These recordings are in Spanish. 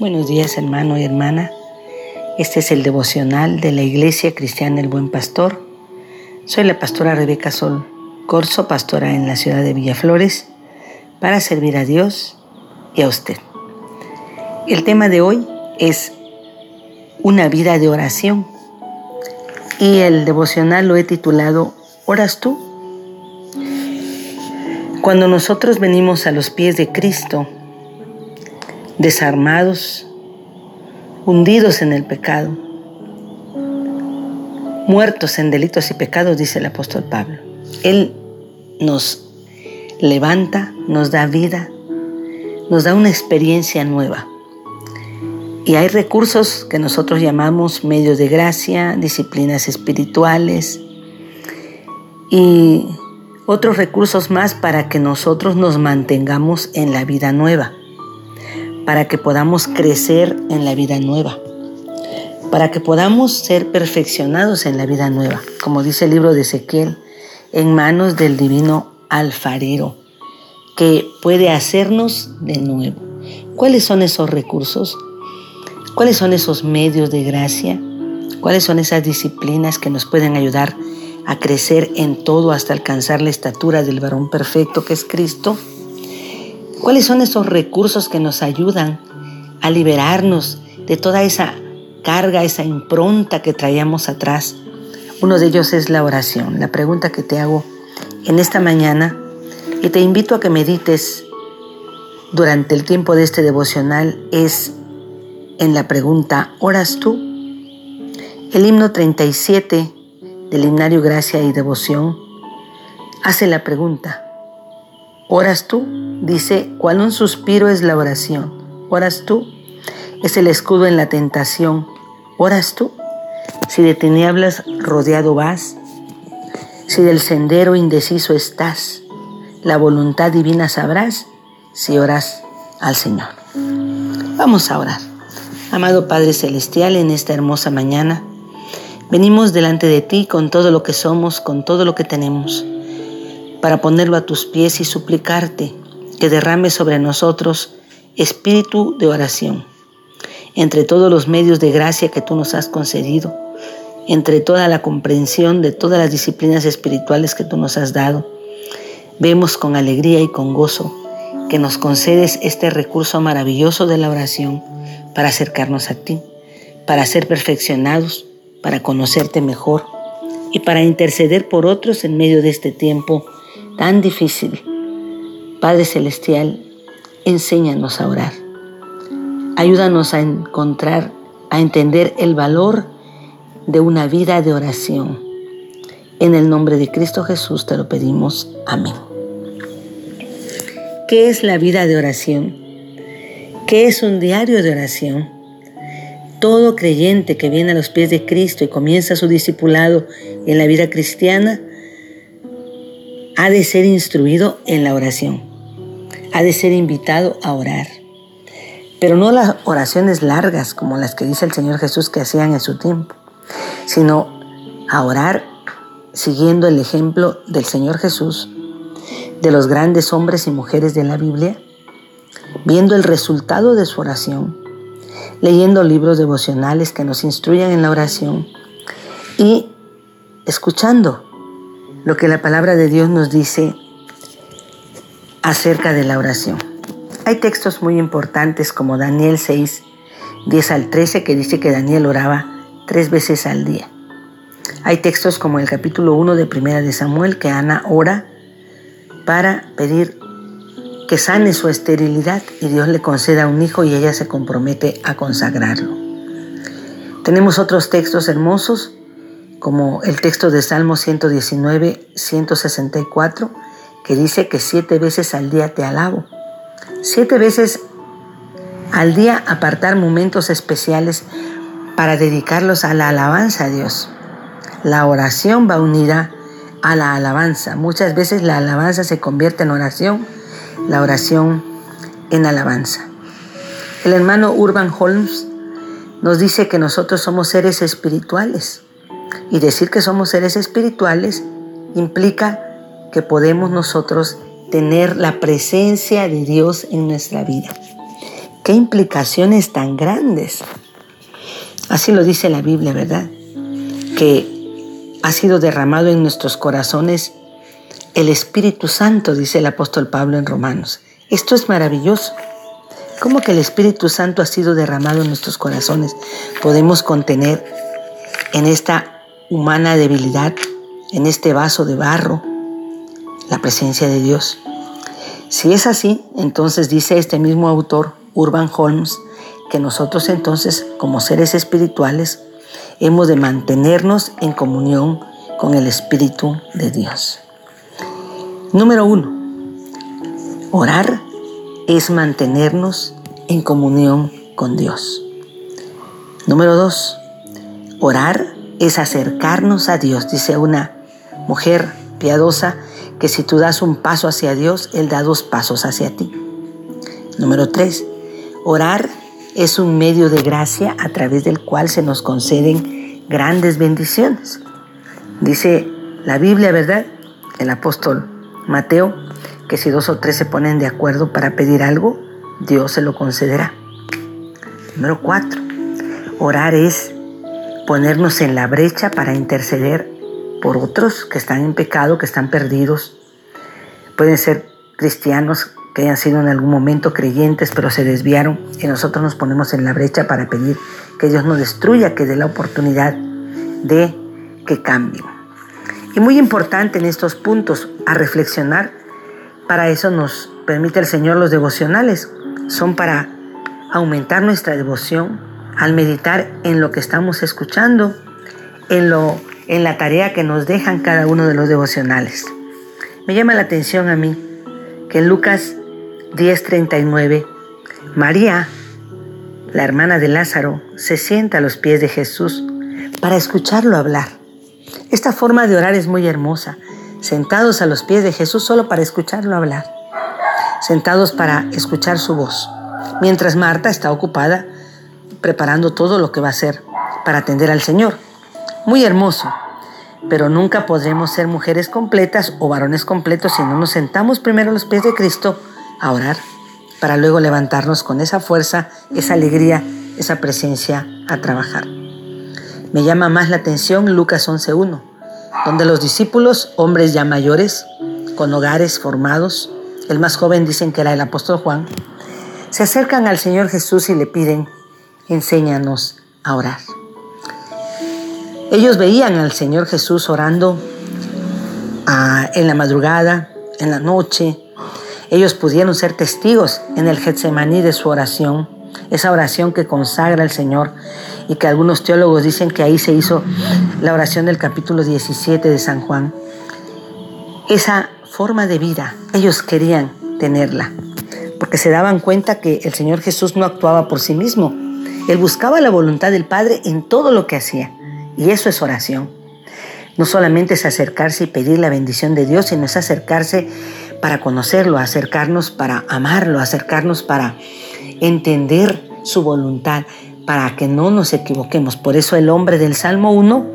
Buenos días hermano y hermana. Este es el devocional de la Iglesia Cristiana El Buen Pastor. Soy la pastora Rebeca Sol Corso, pastora en la ciudad de Villaflores, para servir a Dios y a usted. El tema de hoy es una vida de oración y el devocional lo he titulado ¿Oras tú? Cuando nosotros venimos a los pies de Cristo, desarmados, hundidos en el pecado, muertos en delitos y pecados, dice el apóstol Pablo. Él nos levanta, nos da vida, nos da una experiencia nueva. Y hay recursos que nosotros llamamos medios de gracia, disciplinas espirituales y otros recursos más para que nosotros nos mantengamos en la vida nueva para que podamos crecer en la vida nueva, para que podamos ser perfeccionados en la vida nueva, como dice el libro de Ezequiel, en manos del divino alfarero, que puede hacernos de nuevo. ¿Cuáles son esos recursos? ¿Cuáles son esos medios de gracia? ¿Cuáles son esas disciplinas que nos pueden ayudar a crecer en todo hasta alcanzar la estatura del varón perfecto que es Cristo? ¿Cuáles son esos recursos que nos ayudan a liberarnos de toda esa carga, esa impronta que traíamos atrás? Uno de ellos es la oración. La pregunta que te hago en esta mañana y te invito a que medites durante el tiempo de este devocional es en la pregunta, ¿oras tú? El himno 37 del himnario Gracia y Devoción hace la pregunta, ¿Oras tú? Dice, cuando un suspiro es la oración. ¿Oras tú? Es el escudo en la tentación. ¿Oras tú? Si de tinieblas rodeado vas, si del sendero indeciso estás, la voluntad divina sabrás si oras al Señor. Vamos a orar. Amado Padre Celestial, en esta hermosa mañana, venimos delante de ti con todo lo que somos, con todo lo que tenemos para ponerlo a tus pies y suplicarte que derrame sobre nosotros espíritu de oración. Entre todos los medios de gracia que tú nos has concedido, entre toda la comprensión de todas las disciplinas espirituales que tú nos has dado, vemos con alegría y con gozo que nos concedes este recurso maravilloso de la oración para acercarnos a ti, para ser perfeccionados, para conocerte mejor y para interceder por otros en medio de este tiempo tan difícil. Padre Celestial, enséñanos a orar. Ayúdanos a encontrar, a entender el valor de una vida de oración. En el nombre de Cristo Jesús te lo pedimos. Amén. ¿Qué es la vida de oración? ¿Qué es un diario de oración? Todo creyente que viene a los pies de Cristo y comienza su discipulado en la vida cristiana ha de ser instruido en la oración, ha de ser invitado a orar. Pero no las oraciones largas como las que dice el Señor Jesús que hacían en su tiempo, sino a orar siguiendo el ejemplo del Señor Jesús, de los grandes hombres y mujeres de la Biblia, viendo el resultado de su oración, leyendo libros devocionales que nos instruyan en la oración y escuchando lo que la palabra de Dios nos dice acerca de la oración. Hay textos muy importantes como Daniel 6, 10 al 13, que dice que Daniel oraba tres veces al día. Hay textos como el capítulo 1 de Primera de Samuel, que Ana ora para pedir que sane su esterilidad y Dios le conceda un hijo y ella se compromete a consagrarlo. Tenemos otros textos hermosos como el texto de Salmo 119, 164, que dice que siete veces al día te alabo. Siete veces al día apartar momentos especiales para dedicarlos a la alabanza a Dios. La oración va unida a la alabanza. Muchas veces la alabanza se convierte en oración, la oración en alabanza. El hermano Urban Holmes nos dice que nosotros somos seres espirituales y decir que somos seres espirituales implica que podemos nosotros tener la presencia de Dios en nuestra vida. Qué implicaciones tan grandes. Así lo dice la Biblia, ¿verdad? Que ha sido derramado en nuestros corazones el Espíritu Santo, dice el apóstol Pablo en Romanos. Esto es maravilloso. ¿Cómo que el Espíritu Santo ha sido derramado en nuestros corazones? Podemos contener en esta humana debilidad, en este vaso de barro, la presencia de Dios. Si es así, entonces dice este mismo autor, Urban Holmes, que nosotros entonces, como seres espirituales, hemos de mantenernos en comunión con el Espíritu de Dios. Número uno, orar es mantenernos en comunión con Dios. Número dos, orar es acercarnos a Dios, dice una mujer piadosa, que si tú das un paso hacia Dios, Él da dos pasos hacia ti. Número tres, orar es un medio de gracia a través del cual se nos conceden grandes bendiciones. Dice la Biblia, ¿verdad? El apóstol Mateo, que si dos o tres se ponen de acuerdo para pedir algo, Dios se lo concederá. Número cuatro, orar es ponernos en la brecha para interceder por otros que están en pecado, que están perdidos. Pueden ser cristianos que hayan sido en algún momento creyentes pero se desviaron y nosotros nos ponemos en la brecha para pedir que Dios nos destruya, que dé la oportunidad de que cambien. Y muy importante en estos puntos a reflexionar, para eso nos permite el Señor los devocionales, son para aumentar nuestra devoción al meditar en lo que estamos escuchando, en, lo, en la tarea que nos dejan cada uno de los devocionales. Me llama la atención a mí que en Lucas 10:39, María, la hermana de Lázaro, se sienta a los pies de Jesús para escucharlo hablar. Esta forma de orar es muy hermosa, sentados a los pies de Jesús solo para escucharlo hablar, sentados para escuchar su voz, mientras Marta está ocupada preparando todo lo que va a hacer para atender al Señor. Muy hermoso, pero nunca podremos ser mujeres completas o varones completos si no nos sentamos primero a los pies de Cristo a orar, para luego levantarnos con esa fuerza, esa alegría, esa presencia a trabajar. Me llama más la atención Lucas 11.1, donde los discípulos, hombres ya mayores, con hogares formados, el más joven dicen que era el apóstol Juan, se acercan al Señor Jesús y le piden, enséñanos a orar. Ellos veían al Señor Jesús orando ah, en la madrugada, en la noche. Ellos pudieron ser testigos en el Getsemaní de su oración, esa oración que consagra al Señor y que algunos teólogos dicen que ahí se hizo la oración del capítulo 17 de San Juan. Esa forma de vida, ellos querían tenerla, porque se daban cuenta que el Señor Jesús no actuaba por sí mismo, él buscaba la voluntad del Padre en todo lo que hacía. Y eso es oración. No solamente es acercarse y pedir la bendición de Dios, sino es acercarse para conocerlo, acercarnos para amarlo, acercarnos para entender su voluntad, para que no nos equivoquemos. Por eso el hombre del Salmo 1,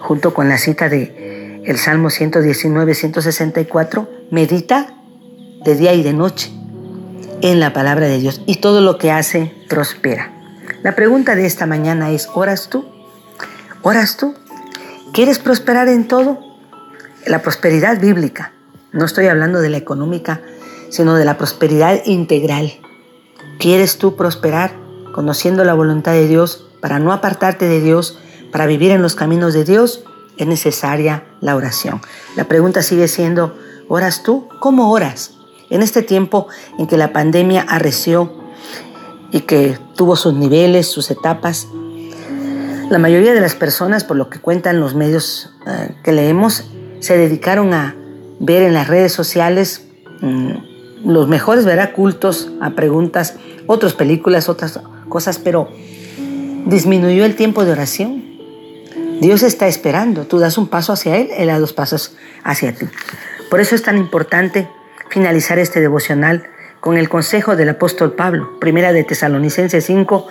junto con la cita de el Salmo 119, 164, medita de día y de noche en la palabra de Dios y todo lo que hace prospera. La pregunta de esta mañana es, ¿oras tú? ¿Oras tú? ¿Quieres prosperar en todo? La prosperidad bíblica. No estoy hablando de la económica, sino de la prosperidad integral. ¿Quieres tú prosperar conociendo la voluntad de Dios para no apartarte de Dios, para vivir en los caminos de Dios? Es necesaria la oración. La pregunta sigue siendo, ¿oras tú? ¿Cómo oras? En este tiempo en que la pandemia arreció y que tuvo sus niveles, sus etapas. La mayoría de las personas, por lo que cuentan los medios eh, que leemos, se dedicaron a ver en las redes sociales mm, los mejores, verá, cultos, a preguntas, otras películas, otras cosas, pero disminuyó el tiempo de oración. Dios está esperando, tú das un paso hacia Él, Él da dos pasos hacia ti. Por eso es tan importante finalizar este devocional con el consejo del apóstol Pablo, primera de Tesalonicenses 5,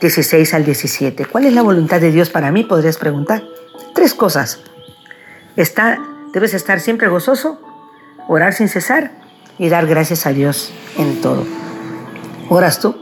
16 al 17. ¿Cuál es la voluntad de Dios para mí? Podrías preguntar. Tres cosas. Está, debes estar siempre gozoso, orar sin cesar y dar gracias a Dios en todo. ¿Oras tú?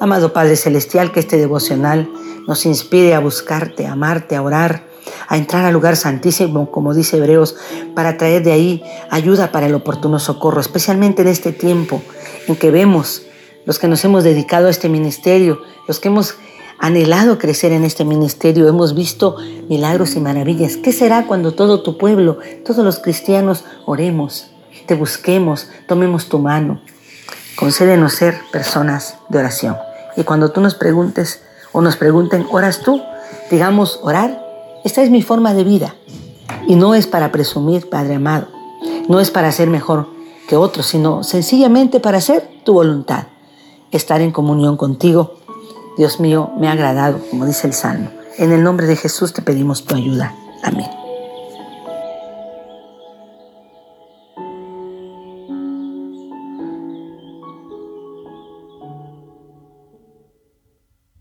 Amado Padre Celestial, que este devocional nos inspire a buscarte, a amarte, a orar, a entrar al lugar santísimo, como dice Hebreos, para traer de ahí ayuda para el oportuno socorro, especialmente en este tiempo en que vemos los que nos hemos dedicado a este ministerio, los que hemos anhelado crecer en este ministerio, hemos visto milagros y maravillas. ¿Qué será cuando todo tu pueblo, todos los cristianos, oremos, te busquemos, tomemos tu mano? Concédenos ser personas de oración. Y cuando tú nos preguntes o nos pregunten, ¿oras tú? Digamos, orar, esta es mi forma de vida. Y no es para presumir, Padre amado. No es para ser mejor que otros, sino sencillamente para hacer tu voluntad. Estar en comunión contigo. Dios mío, me ha agradado, como dice el Salmo. En el nombre de Jesús te pedimos tu ayuda. Amén.